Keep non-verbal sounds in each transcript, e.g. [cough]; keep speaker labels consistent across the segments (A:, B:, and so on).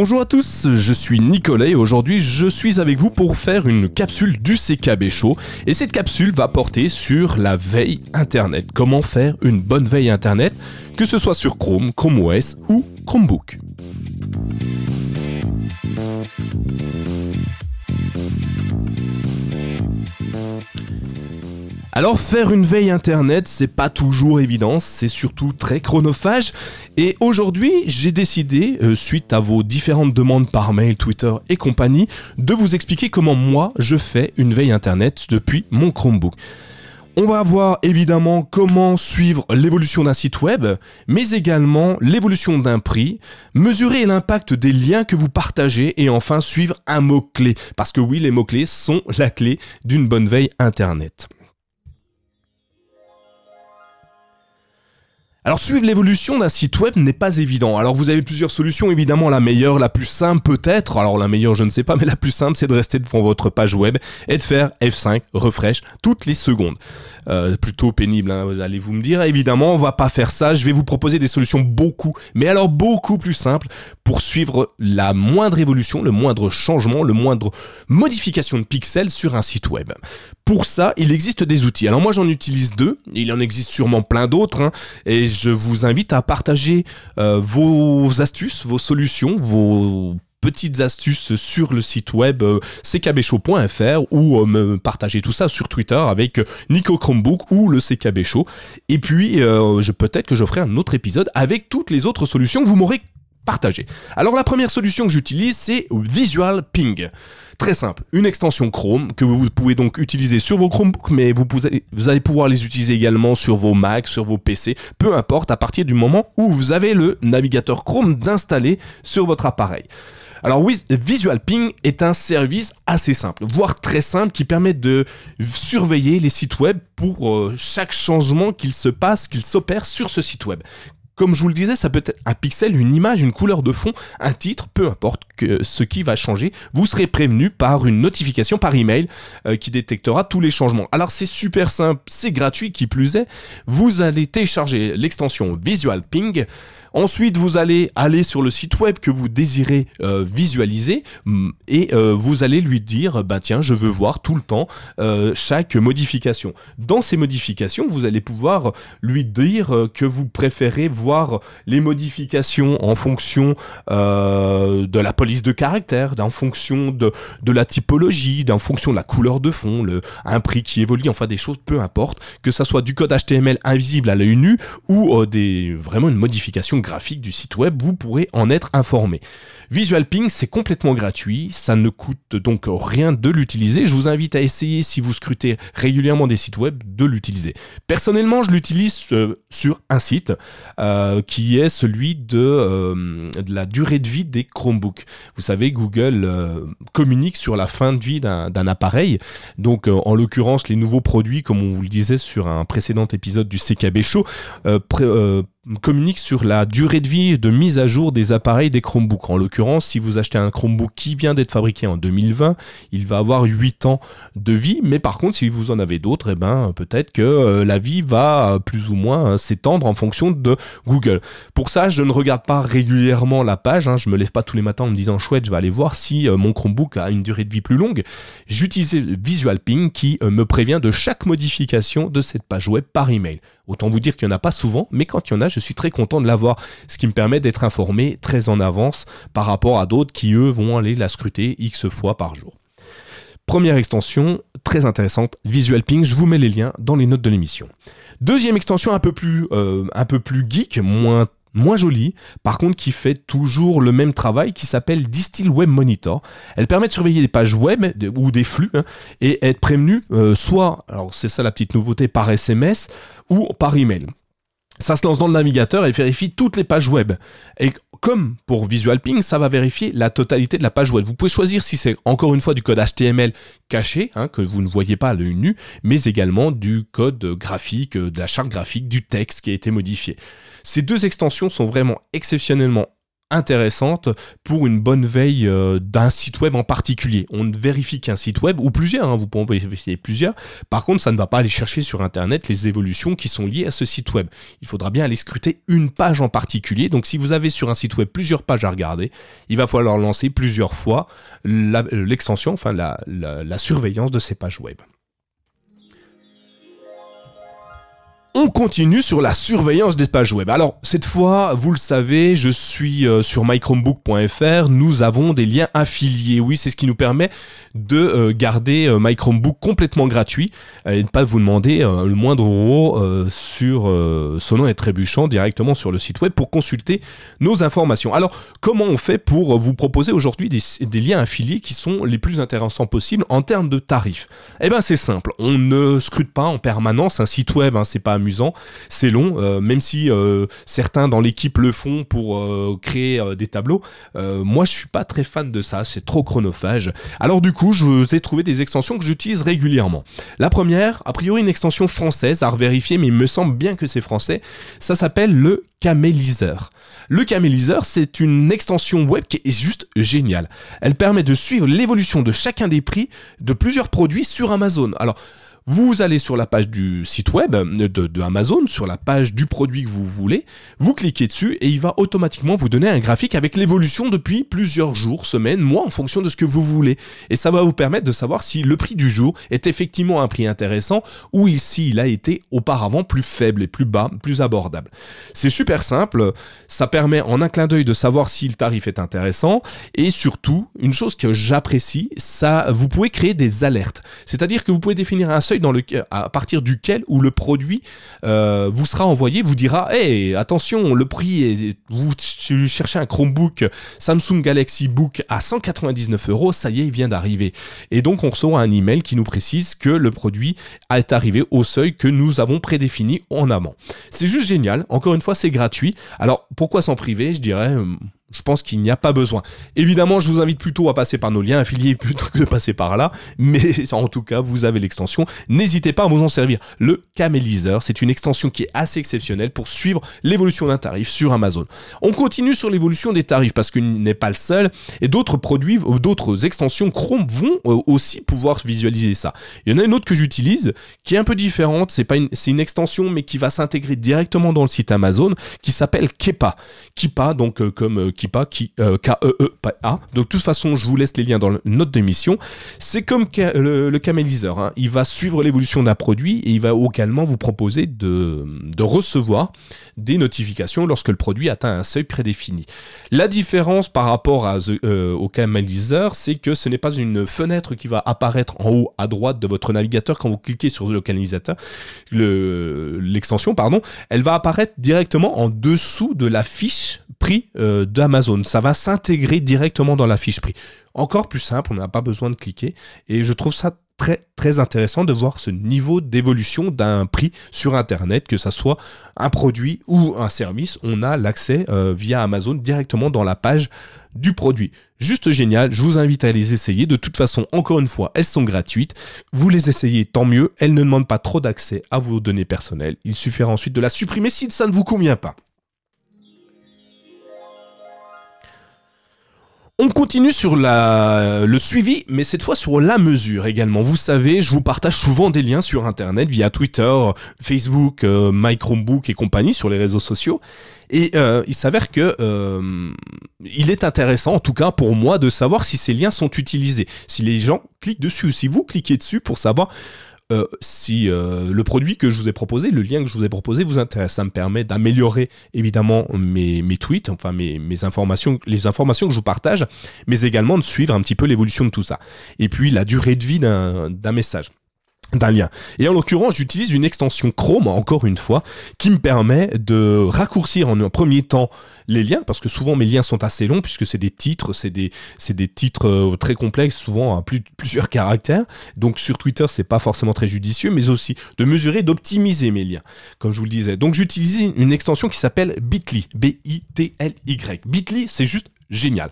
A: Bonjour à tous, je suis Nicolas et aujourd'hui je suis avec vous pour faire une capsule du CKB Show et cette capsule va porter sur la veille internet. Comment faire une bonne veille internet, que ce soit sur Chrome, Chrome OS ou Chromebook. Alors faire une veille internet, c'est pas toujours évident, c'est surtout très chronophage. Et aujourd'hui, j'ai décidé, euh, suite à vos différentes demandes par mail, Twitter et compagnie, de vous expliquer comment moi je fais une veille internet depuis mon Chromebook. On va voir évidemment comment suivre l'évolution d'un site web, mais également l'évolution d'un prix, mesurer l'impact des liens que vous partagez et enfin suivre un mot-clé. Parce que oui, les mots-clés sont la clé d'une bonne veille Internet. Alors suivre l'évolution d'un site web n'est pas évident. Alors vous avez plusieurs solutions, évidemment la meilleure, la plus simple peut-être, alors la meilleure je ne sais pas, mais la plus simple c'est de rester devant votre page web et de faire F5 refresh toutes les secondes. Euh, plutôt pénible, hein, allez-vous me dire. Évidemment, on va pas faire ça. Je vais vous proposer des solutions beaucoup, mais alors beaucoup plus simples pour suivre la moindre évolution, le moindre changement, le moindre modification de pixels sur un site web. Pour ça, il existe des outils. Alors moi, j'en utilise deux. Il en existe sûrement plein d'autres, hein, je vous invite à partager euh, vos astuces, vos solutions, vos petites astuces sur le site web euh, ckbshow.fr ou euh, me partager tout ça sur Twitter avec Nico Chromebook ou le CKB Show. Et puis, peut-être que je ferai un autre épisode avec toutes les autres solutions que vous m'aurez Alors la première solution que j'utilise, c'est Visual Ping. Très simple, une extension Chrome que vous pouvez donc utiliser sur vos Chromebooks, mais vous, allez pouvoir les utiliser également sur vos Macs, sur vos PC, peu importe, à partir du moment où vous avez le navigateur Chrome d'installer sur votre appareil. Alors Visual Ping est un service assez simple, voire très simple, qui permet de surveiller les sites web pour euh, chaque changement qu'il se passe, qu'il s'opère sur ce site web. Comme je vous le disais, ça peut être un pixel, une image, une couleur de fond, un titre, peu importe ce qui va changer. Vous serez prévenu par une notification par email euh, qui détectera tous les changements. Alors c'est super simple, c'est gratuit qui plus est. Vous allez télécharger l'extension Visual Ping. Ensuite, vous allez aller sur le site web que vous désirez euh, visualiser mm, et euh, vous allez lui dire, bah tiens, je veux voir tout le temps chaque modification. Dans ces modifications, vous allez pouvoir lui dire que vous préférez voir les modifications en fonction de la de caractère, en fonction de, de la typologie, en fonction de la couleur de fond, le, un prix qui évolue, enfin des choses, peu importe, que ça soit du code HTML invisible à l'œil nu ou des, vraiment une modification graphique du site web, vous pourrez en être informé. Visual Ping, c'est complètement gratuit, ça ne coûte donc rien de l'utiliser. Je vous invite à essayer, si vous scrutez régulièrement des sites web, de l'utiliser. Personnellement, je l'utilise euh, sur un site euh, qui est celui de, euh, de, la durée de vie des Chromebooks. Vous savez, Google communique sur la fin de vie d'un appareil. Donc, en l'occurrence, les nouveaux produits, comme on vous le disait sur un précédent épisode du CKB Show, communique sur la durée de vie de mise à jour des appareils des Chromebooks. En l'occurrence, si vous achetez un Chromebook qui vient d'être fabriqué en 2020, il va avoir 8 ans de vie, mais par contre, si vous en avez d'autres, eh ben, peut-être que euh, la vie va plus ou moins euh, s'étendre en fonction de Google. Pour ça, je ne regarde pas régulièrement la page, hein, je me lève pas tous les matins en me disant chouette, je vais aller voir si euh, mon Chromebook a une durée de vie plus longue. J'utilise Visual Ping qui me prévient de chaque modification de cette page web par email. Autant vous dire qu'il n'y en a pas souvent, mais quand il y en a, je suis très content de l'avoir, ce qui me permet d'être informé très en avance par rapport à d'autres qui, eux, vont aller la scruter X fois par jour. Première extension, très intéressante, Visual Ping, je vous mets les liens dans les notes de l'émission. Deuxième extension un peu plus, euh, un peu plus geek, moins moins jolie, par contre qui fait toujours le même travail, qui s'appelle Distill Web Monitor. Elle permet de surveiller des pages web ou des flux hein, et être prévenu euh, soit, alors c'est ça la petite nouveauté, par SMS ou par email. Ça se lance dans le navigateur et vérifie toutes les pages web. Comme pour Visual Ping, ça va vérifier la totalité de la page web. Vous pouvez choisir si c'est encore une fois du code HTML caché, hein, que vous ne voyez pas à l'œil nu, mais également du code graphique, de la charte graphique, du texte qui a été modifié. Ces deux extensions sont vraiment exceptionnellement intéressante pour une bonne veille euh, d'un site web en particulier. On vérifie qu'un site web, ou plusieurs, hein, vous pouvez vérifier plusieurs, par contre ça ne va pas aller chercher sur Internet les évolutions qui sont liées à ce site web. Il faudra bien aller scruter une page en particulier, donc si vous avez sur un site web plusieurs pages à regarder, il va falloir lancer plusieurs fois l'extension, enfin la surveillance de ces pages web. On continue sur la surveillance des pages web. Alors, cette fois, vous le savez, je suis euh, sur mychromebook.fr. Nous avons des liens affiliés. Oui, c'est ce qui nous permet de euh, garder euh, MyChromebook complètement gratuit et ne pas vous demander le moindre euro sur sonnant et trébuchant directement sur le site web pour consulter nos informations. Alors, comment on fait pour vous proposer aujourd'hui des, liens affiliés qui sont les plus intéressants possibles en termes de tarifs? Eh bien, c'est simple. On ne scrute pas en permanence un site web. Hein, c'est pas c'est long, euh, même si euh, certains dans l'équipe le font pour euh, créer des tableaux. moi, je suis pas très fan de ça, c'est trop chronophage. Alors du coup, je vous ai trouvé des extensions que j'utilise régulièrement. La première, a priori une extension française à revérifier, mais il me semble bien que c'est français. Ça s'appelle le Caméliseur. Le Caméliseur, c'est une extension web qui est juste géniale. Elle permet de suivre l'évolution de chacun des prix de plusieurs produits sur Amazon. Alors, vous allez sur la page du site web de, Amazon, sur la page du produit que vous voulez, vous cliquez dessus et il va automatiquement vous donner un graphique avec l'évolution depuis plusieurs jours, semaines, mois en fonction de ce que vous voulez. Et ça va vous permettre de savoir si le prix du jour est effectivement un prix intéressant ou s'il il a été auparavant plus faible et plus bas, plus abordable. C'est super simple, ça permet en un clin d'œil de savoir si le tarif est intéressant et surtout, une chose que j'apprécie, ça vous pouvez créer des alertes. C'est-à-dire que vous pouvez définir un seuil dans le, à partir duquel où le produit euh, vous sera envoyé, vous dira Hey, attention, le prix est. Vous cherchez un Chromebook Samsung Galaxy Book à 199 euros, ça y est, il vient d'arriver. Et donc, on reçoit un email qui nous précise que le produit est arrivé au seuil que nous avons prédéfini en amont. C'est juste génial. Encore une fois, c'est gratuit. Alors, pourquoi s'en priver? Je dirais euh, je pense qu'il n'y a pas besoin. Évidemment, je vous invite plutôt à passer par nos liens affiliés plutôt que de passer par là, mais en tout cas, vous avez l'extension. N'hésitez pas à vous en servir. Le Caméliseur, c'est une extension qui est assez exceptionnelle pour suivre l'évolution d'un tarif sur Amazon. On continue sur l'évolution des tarifs parce qu'il n'est pas le seul et d'autres produits, ou d'autres extensions Chrome vont euh, aussi pouvoir visualiser ça. Il y en a une autre que j'utilise qui est un peu différente. C'est pas une, c'est une extension mais qui va s'intégrer directement dans le site Amazon qui s'appelle Kepa. Kepa, donc euh, comme euh, Kipa, qui, euh, K-E-E-P-A. De toute façon, je vous laisse les liens dans la note d'émission. C'est comme le, caméliseur. Hein. Il va suivre l'évolution d'un produit et il va également vous proposer de, recevoir des notifications lorsque le produit atteint un seuil prédéfini. La différence par rapport à, euh, au caméliseur, c'est que ce n'est pas une fenêtre qui va apparaître en haut à droite de votre navigateur quand vous cliquez sur le localisateur, l'extension, pardon. Elle va apparaître directement en dessous de la fiche prix euh, d'Amazon. Ça va s'intégrer directement dans la fiche prix. Encore plus simple, on n'a pas besoin de cliquer. Et je trouve ça très très intéressant de voir ce niveau d'évolution d'un prix sur Internet, que ça soit un produit ou un service. On a l'accès euh, via Amazon directement dans la page du produit. Juste génial, je vous invite à les essayer. De toute façon, encore une fois, elles sont gratuites. Vous les essayez, tant mieux. Elles ne demandent pas trop d'accès à vos données personnelles. Il suffira ensuite de la supprimer si ça ne vous convient pas. On continue sur le suivi, mais cette fois sur la mesure également. Vous savez, je vous partage souvent des liens sur Internet via Twitter, Facebook, euh, My Chromebook et compagnie sur les réseaux sociaux. Et euh, il s'avère que euh, il est intéressant, en tout cas pour moi, de savoir si ces liens sont utilisés, si les gens cliquent dessus, ou si vous cliquez dessus pour savoir euh, si euh, le produit que je vous ai proposé, le lien que je vous ai proposé vous intéresse. Ça me permet d'améliorer évidemment mes, tweets, enfin mes, mes, informations, les informations que je vous partage, mais également de suivre un petit peu l'évolution de tout ça. Et puis la durée de vie d'un message d'un lien. Et en l'occurrence, j'utilise une extension Chrome, encore une fois, qui me permet de raccourcir en un premier temps les liens, parce que souvent mes liens sont assez longs, puisque c'est des titres, c'est des, des titres euh, très complexes, souvent à plus, plusieurs caractères. Donc sur Twitter, c'est pas forcément très judicieux, mais aussi de mesurer, d'optimiser mes liens, comme je vous le disais. Donc j'utilise une extension qui s'appelle Bitly, B-I-T-L-Y. Bitly, c'est juste génial.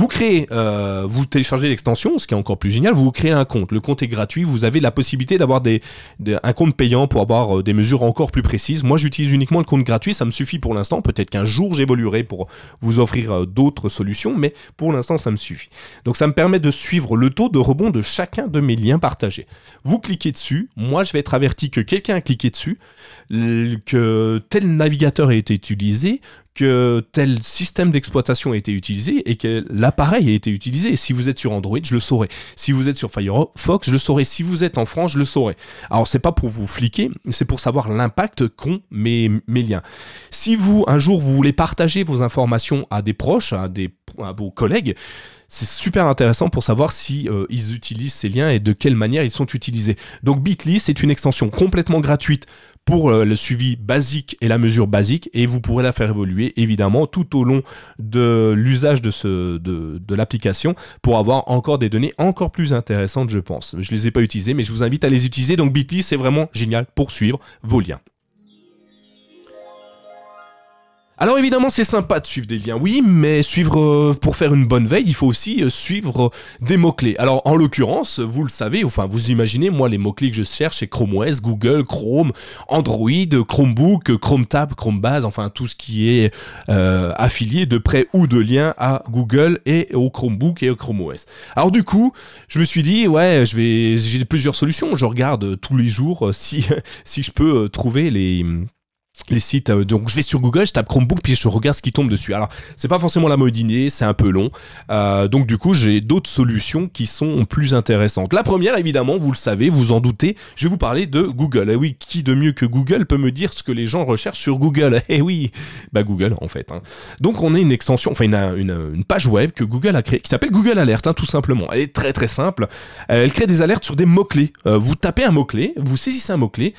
A: Vous créez, euh, vous téléchargez l'extension, ce qui est encore plus génial, vous créez un compte. Le compte est gratuit, vous avez la possibilité d'avoir des, un compte payant pour avoir euh, des mesures encore plus précises. Moi, j'utilise uniquement le compte gratuit, ça me suffit pour l'instant. Peut-être qu'un jour, j'évoluerai pour vous offrir euh, d'autres solutions, mais pour l'instant, ça me suffit. Donc, ça me permet de suivre le taux de rebond de chacun de mes liens partagés. Vous cliquez dessus, moi, je vais être averti que quelqu'un a cliqué dessus, que tel navigateur a été utilisé, que tel système d'exploitation a été utilisé et que l'appareil a été utilisé. Si vous êtes sur Android, je le saurai. Si vous êtes sur Firefox, je le saurai. Si vous êtes en France, je le saurai. Alors c'est pas pour vous fliquer, c'est pour savoir l'impact qu'ont mes, mes liens. Si vous un jour vous voulez partager vos informations à des proches, à des à vos collègues, c'est super intéressant pour savoir si euh, ils utilisent ces liens et de quelle manière ils sont utilisés. Donc Bitly, c'est une extension complètement gratuite pour euh, le suivi basique et la mesure basique et vous pourrez la faire évoluer évidemment tout au long de l'usage de, l'application pour avoir encore des données encore plus intéressantes je pense. Je les ai pas utilisées mais je vous invite à les utiliser donc Bitly c'est vraiment génial pour suivre vos liens. Alors évidemment, c'est sympa de suivre des liens, oui, mais suivre euh, pour faire une bonne veille, il faut aussi euh, suivre euh, des mots-clés. Alors en l'occurrence, vous le savez, enfin vous imaginez, moi les mots-clés que je cherche, c'est Chrome OS, Google, Chrome, Android, Chromebook, Chrome Tab, Chrome Base, enfin tout ce qui est affilié de près ou de lien à Google et au Chromebook et au Chrome OS. Alors du coup, je me suis dit, ouais, je vais, j'ai plusieurs solutions. Je regarde tous les jours si [laughs] si je peux trouver les les sites. Euh, donc je vais sur Google, je tape Chromebook, puis je regarde ce qui tombe dessus. Alors c'est pas forcément la mode c'est un peu long. Euh, donc du coup j'ai d'autres solutions qui sont plus intéressantes. La première évidemment, vous le savez, vous en doutez, je vais vous parler de Google. Et eh oui, qui de mieux que Google peut me dire ce que les gens recherchent sur Google? [laughs] Eh oui, bah Google en fait. Hein. Donc on a une extension, enfin une, une, page web que Google a créée qui s'appelle Google Alert, hein, tout simplement. Elle est très très simple. Euh, elle crée des alertes sur des mots clés. vous tapez un mot clé, vous saisissez un mot clé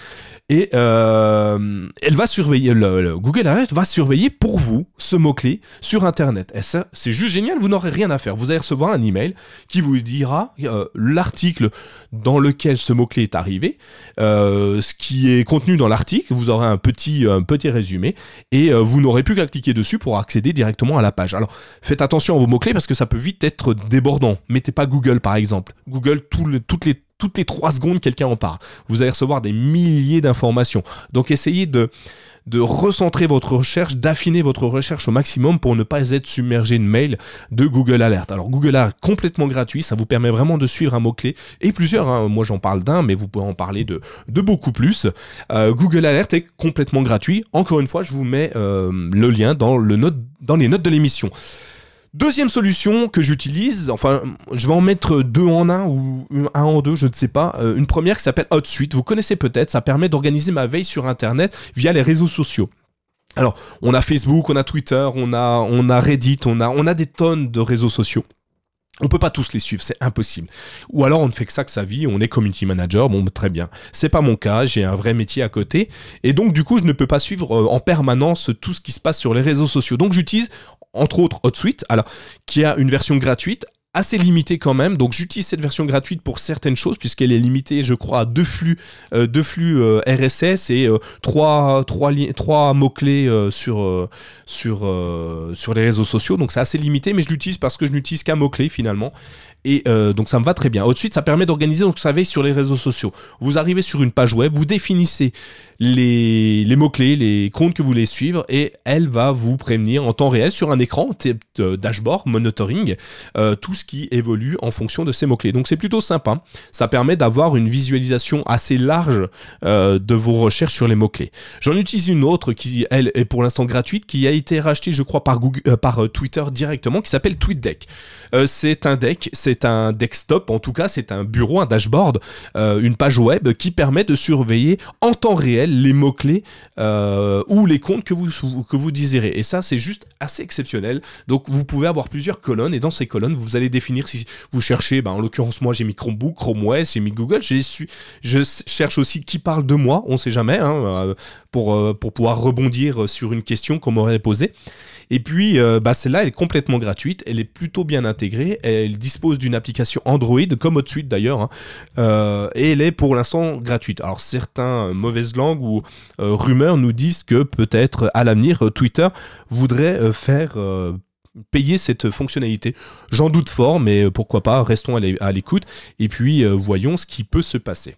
A: et elle va surveiller, le, Google Alert va surveiller pour vous ce mot-clé sur Internet. C'est juste génial, vous n'aurez rien à faire. Vous allez recevoir un email qui vous dira euh, l'article dans lequel ce mot-clé est arrivé, euh, ce qui est contenu dans l'article, vous aurez un petit, un petit résumé, et euh, vous n'aurez plus qu'à cliquer dessus pour accéder directement à la page. Alors, faites attention à vos mots-clés parce que ça peut vite être débordant. Mettez pas Google par exemple. Google, toutes les toutes les 3 secondes, quelqu'un en parle. Vous allez recevoir des milliers d'informations. Donc essayez de, recentrer votre recherche, d'affiner votre recherche au maximum pour ne pas être submergé de mails de Google Alert. Alors Google Alert complètement gratuit, ça vous permet vraiment de suivre un mot-clé et plusieurs, hein. moi j'en parle d'un, mais vous pouvez en parler de, de beaucoup plus. Euh, Google Alert est complètement gratuit. Encore une fois, je vous mets euh, le lien dans les notes de l'émission. Deuxième solution que j'utilise, enfin, je vais en mettre deux en un ou un en deux, je ne sais pas. Euh, une première qui s'appelle HotSuite. Vous connaissez peut-être, ça permet d'organiser ma veille sur Internet via les réseaux sociaux. Alors, on a Facebook, on a Twitter, on a, Reddit, on a, des tonnes de réseaux sociaux. On peut pas tous les suivre, c'est impossible. Ou alors on ne fait que ça que sa vie, on est community manager, bon très bien. C'est pas mon cas, j'ai un vrai métier à côté et donc du coup je ne peux pas suivre euh, en permanence tout ce qui se passe sur les réseaux sociaux. Donc j'utilise entre autres HotSuite, alors qui a une version gratuite assez limitée quand même. Donc j'utilise cette version gratuite pour certaines choses puisqu'elle est limitée, je crois, à deux flux, euh, deux flux euh, RSS et euh, trois, trois, trois mots clés sur sur sur les réseaux sociaux. Donc c'est assez limité, mais je l'utilise parce que je n'utilise qu'un mot clé finalement. Et donc ça me va très bien. Ensuite, ça permet d'organiser, donc vous savez, sur les réseaux sociaux. Vous arrivez sur une page web, vous définissez les, les mots-clés, les comptes que vous voulez suivre, et elle va vous prévenir en temps réel sur un écran, dashboard, monitoring, tout qui évolue en fonction de ces mots-clés. Donc c'est plutôt sympa. Ça permet d'avoir une visualisation assez large euh, de vos recherches sur les mots-clés. J'en utilise une autre qui, elle, est pour l'instant gratuite, qui a été rachetée, je crois, par, Google, euh, par Twitter directement, qui s'appelle TweetDeck. c'est un deck, c'est un desktop, en tout cas, c'est un bureau, un dashboard, une page web qui permet de surveiller en temps réel les mots-clés euh, ou les comptes que vous désirez. Et ça, c'est juste assez exceptionnel. Donc, vous pouvez avoir plusieurs colonnes et dans ces colonnes, vous allez définir si vous cherchez, ben, en l'occurrence, moi, j'ai mis Chromebook, Chrome OS, j'ai mis Google, je cherche aussi qui parle de moi, on sait jamais, hein, euh, pour, euh, pour pouvoir rebondir sur une question qu'on m'aurait posée. Et puis, euh, bah, celle-là, elle est complètement gratuite, elle est plutôt bien intégrée, elle dispose d'une application Android, comme HotSuite d'ailleurs, hein, et elle est pour l'instant gratuite. Alors, certains mauvaises langues ou rumeurs nous disent que peut-être à l'avenir, Twitter voudrait faire payer cette fonctionnalité. J'en doute fort, mais pourquoi pas, restons à l'écoute et puis voyons ce qui peut se passer.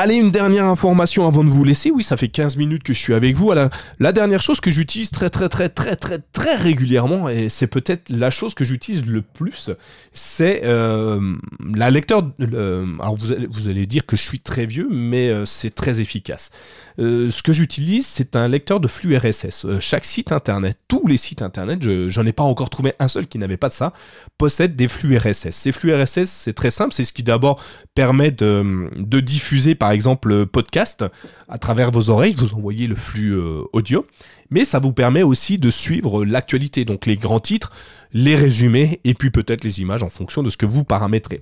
A: Allez, une dernière information avant de vous laisser. Oui, ça fait 15 minutes que je suis avec vous. La, dernière chose que j'utilise très très très très très très régulièrement, et c'est peut-être la chose que j'utilise le plus, c'est euh, la lecteur... alors vous allez, dire que je suis très vieux, mais euh, c'est très efficace. Euh, ce que j'utilise, c'est un lecteur de flux RSS. chaque site internet, tous les sites internet, je, n'en ai pas encore trouvé un seul qui n'avait pas de ça, possède des flux RSS. Ces flux RSS, c'est très simple, c'est ce qui d'abord permet de, diffuser par par exemple podcast à travers vos oreilles, vous envoyez le flux euh, audio, mais ça vous permet aussi de suivre l'actualité, donc les grands titres, les résumés et puis peut-être les images en fonction de ce que vous paramétrez.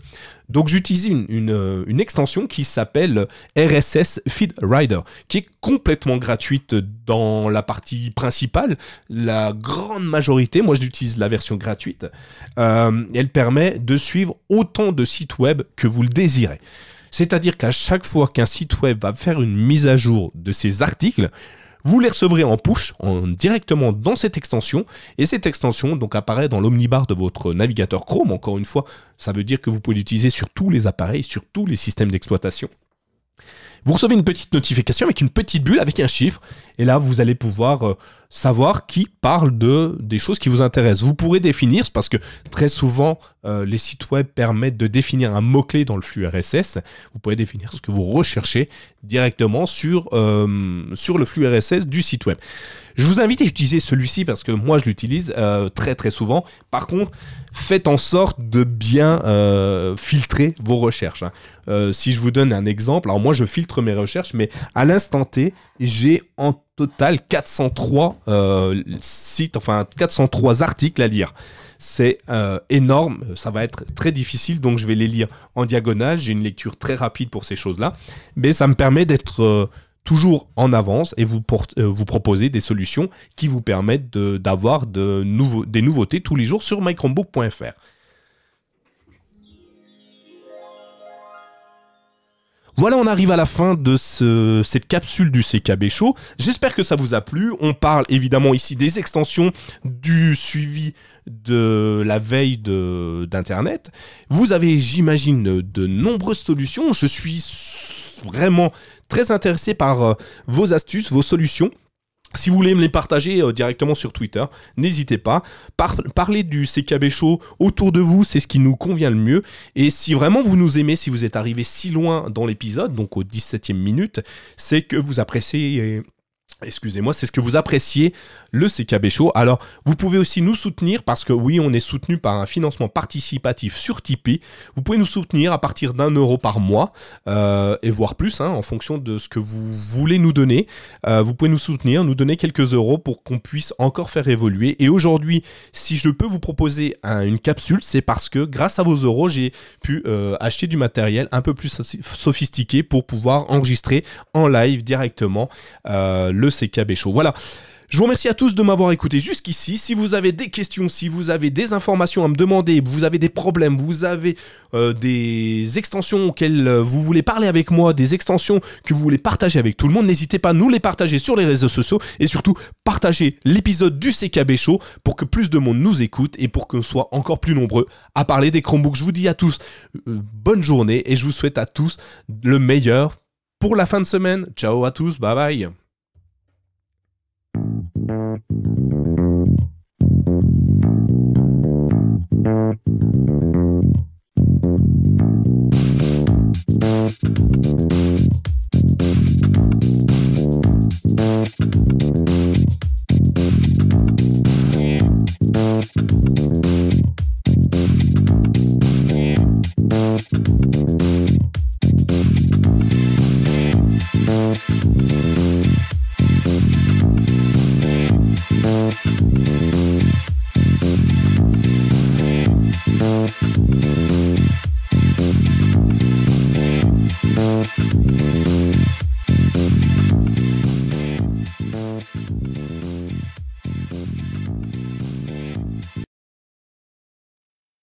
A: Donc j'utilise une, euh, extension qui s'appelle RSS Feed Rider, qui est complètement gratuite dans la partie principale. La grande majorité, moi j'utilise la version gratuite, euh, elle permet de suivre autant de sites web que vous le désirez. C'est-à-dire qu'à chaque fois qu'un site web va faire une mise à jour de ses articles, vous les recevrez en push, en, directement dans cette extension, et cette extension donc apparaît dans l'omnibar de votre navigateur Chrome. Encore une fois, ça veut dire que vous pouvez l'utiliser sur tous les appareils, sur tous les systèmes d'exploitation. Vous recevez une petite notification avec une petite bulle avec un chiffre, et là vous allez pouvoir euh, savoir qui parle de des choses qui vous intéressent. Vous pourrez définir, parce que très souvent euh, les sites web permettent de définir un mot-clé dans le flux RSS. Vous pouvez définir ce que vous recherchez directement sur, euh, le flux RSS du site web. Je vous invite à utiliser celui-ci parce que moi je l'utilise très très souvent. Par contre, faites en sorte de bien filtrer vos recherches. Hein. Euh, si je vous donne un exemple, alors moi je filtre mes recherches, mais à l'instant T, j'ai en total 403 euh, sites, enfin 403 articles à lire. C'est euh, énorme, ça va être très difficile, donc je vais les lire en diagonale. J'ai une lecture très rapide pour ces choses-là, mais ça me permet d'être toujours en avance et vous, vous proposer des solutions qui vous permettent d'avoir de, des nouveautés tous les jours sur mychromebook.fr. Voilà, on arrive à la fin de cette capsule du CKB Show. J'espère que ça vous a plu. On parle évidemment ici des extensions, du suivi de la veille d'Internet. Vous avez, j'imagine, de nombreuses solutions. Je suis vraiment très intéressé par euh, vos astuces, vos solutions. Si vous voulez me les partager euh, directement sur Twitter, n'hésitez pas. parlez du CKB Show autour de vous, c'est ce qui nous convient le mieux. Et si vraiment vous nous aimez, si vous êtes arrivé si loin dans l'épisode, donc au 17e minute, c'est que vous appréciez Excusez-moi, c'est ce que vous appréciez, le CKB Show. Alors, vous pouvez aussi nous soutenir parce que oui, on est soutenu par un financement participatif sur Tipeee. Vous pouvez nous soutenir à partir d'un euro par mois euh, et voire plus, hein, en fonction de ce que vous voulez nous donner. Euh, vous pouvez nous soutenir, nous donner quelques euros pour qu'on puisse encore faire évoluer. Et aujourd'hui, si je peux vous proposer une capsule, c'est parce que grâce à vos euros, j'ai pu euh, acheter du matériel un peu plus sophistiqué pour pouvoir enregistrer en live directement le CKB Show. Voilà. Je vous remercie à tous de m'avoir écouté jusqu'ici. Si vous avez des questions, si vous avez des informations à me demander, vous avez des problèmes, vous avez euh, des extensions auxquelles euh, vous voulez parler avec moi, des extensions que vous voulez partager avec tout le monde, n'hésitez pas à nous les partager sur les réseaux sociaux et surtout partagez l'épisode du CKB Show pour que plus de monde nous écoute et pour qu'on soit encore plus nombreux à parler des Chromebooks. Je vous dis à tous euh, bonne journée et je vous souhaite à tous le meilleur pour la fin de semaine. Ciao à tous, bye bye.